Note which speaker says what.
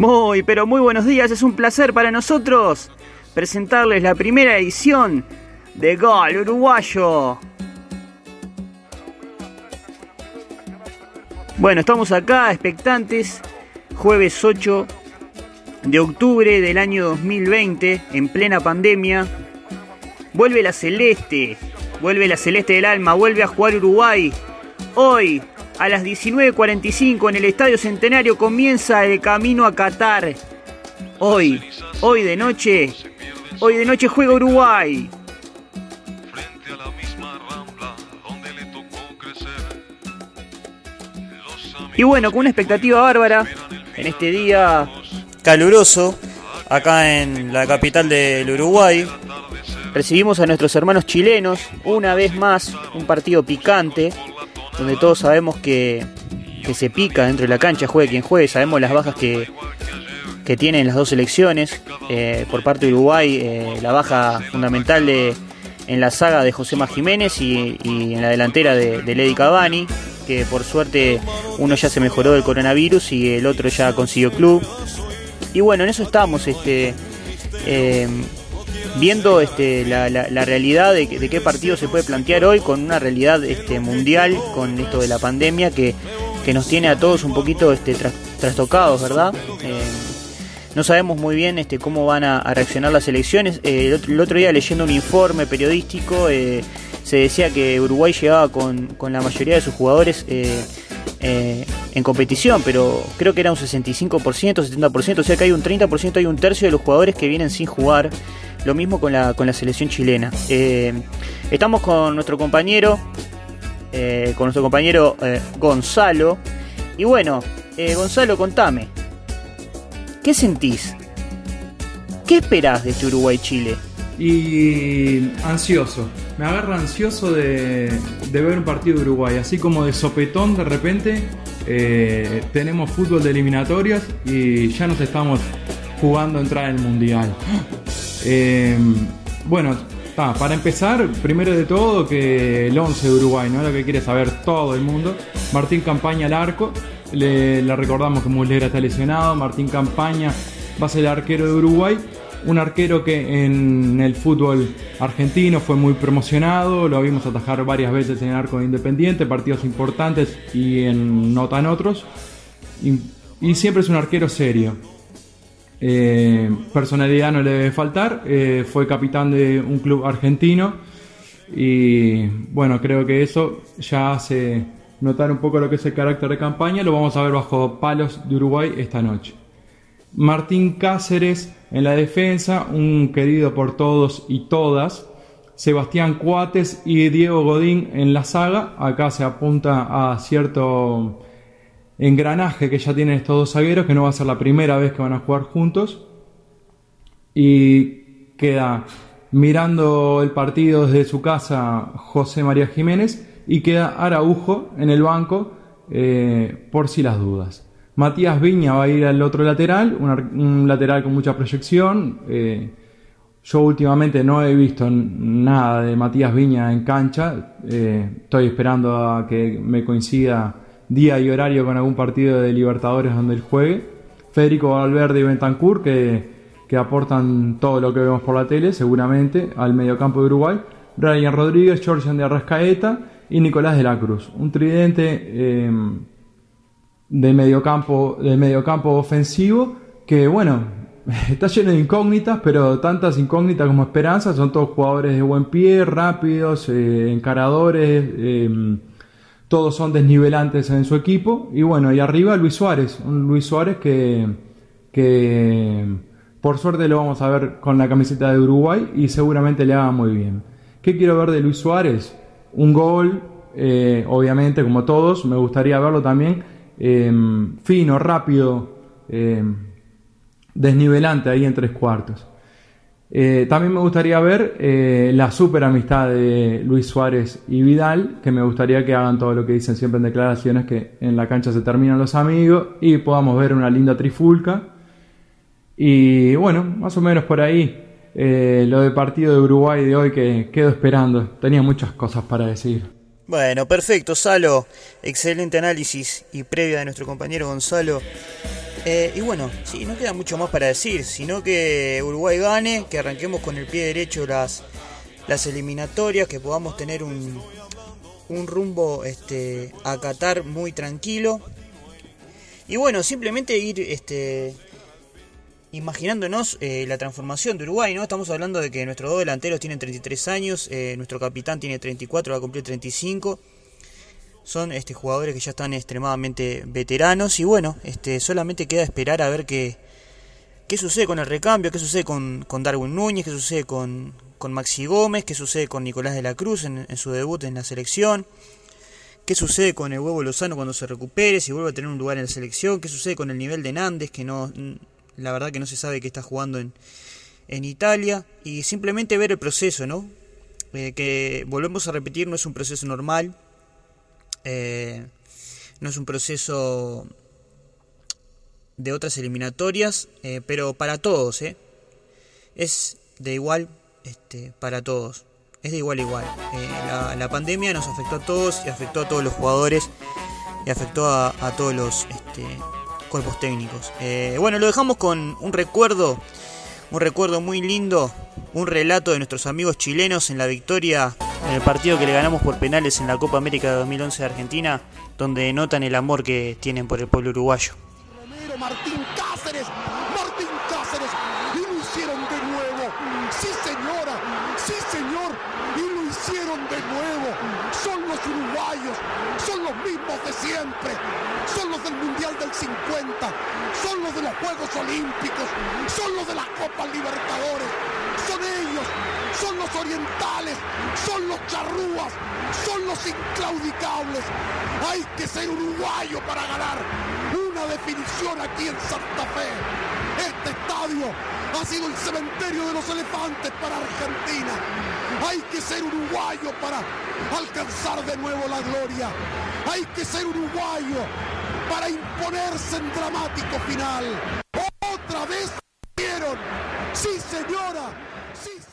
Speaker 1: Muy, pero muy buenos días, es un placer para nosotros presentarles la primera edición de Gol Uruguayo. Bueno, estamos acá expectantes, jueves 8 de octubre del año 2020, en plena pandemia. Vuelve la celeste, vuelve la celeste del alma, vuelve a jugar Uruguay. Hoy, a las 19.45 en el Estadio Centenario comienza el camino a Qatar. Hoy, hoy de noche, hoy de noche juega Uruguay. Y bueno, con una expectativa bárbara en este día caluroso, acá en la capital del Uruguay, recibimos a nuestros hermanos chilenos, una vez más, un partido picante, donde todos sabemos que, se pica dentro de la cancha, juegue quien juegue, sabemos las bajas que, que tienen las dos selecciones. Eh, por parte de Uruguay, eh, la baja fundamental de, en la saga de José Jiménez y, en la delantera de, de Lady Cavani, que por suerte uno ya se mejoró del coronavirus y el otro ya consiguió club. Y bueno, en eso estamos, este, eh, viendo este, la, realidad de, qué partido se puede plantear hoy con una realidad este, mundial, con esto de la pandemia que, nos tiene a todos un poquito este, trastocados, ¿verdad? Eh, no sabemos muy bien este, cómo van a, reaccionar las elecciones. Eh, el, otro, día leyendo un informe periodístico se decía que Uruguay llegaba con, la mayoría de sus jugadores eh, en competición, pero creo que era un 65%, 70%, o sea que hay un 30%, hay un tercio de los jugadores que vienen sin jugar. Lo mismo con la, con la selección chilena. Eh, estamos con nuestro compañero, eh, con nuestro compañero Gonzalo. Y bueno, Gonzalo, contame. ¿Qué sentís? ¿Qué esperás de este Uruguay-Chile?
Speaker 2: Y ansioso me agarra ansioso de, ver un partido de Uruguay, así como de sopetón de repente eh, tenemos fútbol de eliminatorias y ya nos estamos jugando a entrar en el Mundial. Eh, bueno, para empezar, primero de todo que el 11 de Uruguay, ¿no? Lo que quiere saber todo el mundo. Martín Campaña al arco, le, le recordamos que Muslera está lesionado, Martín Campaña va a ser el arquero de Uruguay un arquero que en el fútbol argentino fue muy promocionado, lo vimos atajar varias veces en el arco de Independiente, partidos importantes y en no tan otros. Y, siempre es un arquero serio. Eh, personalidad no le debe faltar, eh, fue capitán de un club argentino y bueno, creo que eso ya hace notar un poco lo que es el carácter de campaña, lo vamos a ver bajo palos de Uruguay esta noche. Martín Cáceres en la defensa, un querido por todos y todas. Sebastián Cuates y Diego Godín en la saga. Acá se apunta a cierto engranaje que ya tienen estos dos zagueros, que no va a ser la primera vez que van a jugar juntos. Y queda mirando el partido desde su casa José María Jiménez y queda Araujo en el banco eh, por si las dudas. Matías Viña va a ir al otro lateral, un, lateral con mucha proyección. Eh, yo últimamente no he visto nada de Matías Viña en cancha. Eh, estoy esperando a que me coincida día y horario con algún partido de Libertadores donde él juegue. Federico Valverde y Bentancur que, que aportan todo lo que vemos por la tele, seguramente, al mediocampo de Uruguay. Ryan Rodríguez, Georgian de Arrascaeta y Nicolás de la Cruz. Un tridente eh, de mediocampo, de mediocampo ofensivo que, bueno, está lleno de incógnitas, pero tantas incógnitas como esperanzas. Son todos jugadores de buen pie, rápidos, eh, encaradores, em, todos son desnivelantes en su equipo. Y bueno, y arriba Luis Suárez, un Luis Suárez que, que por suerte lo vamos a ver con la camiseta de Uruguay y seguramente le haga muy bien. ¿Qué quiero ver de Luis Suárez? Un gol, eh, obviamente, como todos. Me gustaría verlo también Em, fino, rápido, em, desnivelante ahí en tres cuartos. Eh, también me gustaría ver eh, la super amistad de Luis Suárez y Vidal, que me gustaría que hagan todo lo que dicen siempre en declaraciones, que en la cancha se terminan los amigos y podamos ver una linda trifulca. Y bueno, más o menos por ahí eh, lo de partido de Uruguay de hoy que quedo esperando. Tenía muchas cosas para decir.
Speaker 1: Bueno, perfecto, Salo. Excelente análisis y previa de nuestro compañero Gonzalo. Eh, y bueno, sí, no queda mucho más para decir, sino que Uruguay gane, que arranquemos con el pie derecho las, las eliminatorias, que podamos tener un, un rumbo este, a Qatar muy tranquilo. Y bueno, simplemente ir este, imaginándonos eh, la transformación de Uruguay, ¿no? Estamos hablando de que nuestros dos delanteros tienen 33 años, eh, nuestro capitán tiene 34, va a cumplir 35. Son este, jugadores que ya están extremadamente veteranos y bueno, este, solamente queda esperar a ver qué, qué sucede con el recambio, qué sucede con, con Darwin Núñez, qué sucede con, con, Maxi Gómez, qué sucede con Nicolás de la Cruz en, su debut en la selección. ¿Qué sucede con el huevo Lozano cuando se recupere? Si vuelve a tener un lugar en la selección. ¿Qué sucede con el nivel de Nández? Que no, la verdad que no se sabe que está jugando en, en Italia. Y simplemente ver el proceso, ¿no? Eh, que volvemos a repetir, no es un proceso normal. Eh, no es un proceso de otras eliminatorias, eh, pero para todos, ¿eh? Es de igual este, para todos. Es de igual a igual. Eh, la, la, pandemia nos afectó a todos y afectó a todos los jugadores y afectó a, a todos los este, cuerpos técnicos. Bueno, lo dejamos con un recuerdo, un recuerdo muy lindo, un relato de nuestros amigos chilenos en la victoria en el partido que le ganamos por penales en la Copa América de 2011 de Argentina, donde notan el amor que tienen por el pueblo uruguayo.
Speaker 3: Martín Cáceres, Martín Cáceres, y lo hicieron de nuevo. Sí, señora, sí, señor, y lo hicieron de nuevo. Son los uruguayos, son los mismos de siempre, son los del Mundial del 50, son los de los Juegos Olímpicos, son los de las Copas Libertadores, son ellos, son los orientales, son los charrúas, son los inclaudicables. Hay que ser uruguayo para ganar una definición aquí en Santa Fe. Este estadio ha sido el cementerio de los elefantes para Argentina. Hay que ser uruguayo para alcanzar de nuevo la gloria. Hay que ser uruguayo para imponerse en dramático final. Otra vez vieron. Sí, señora. Sí, señora.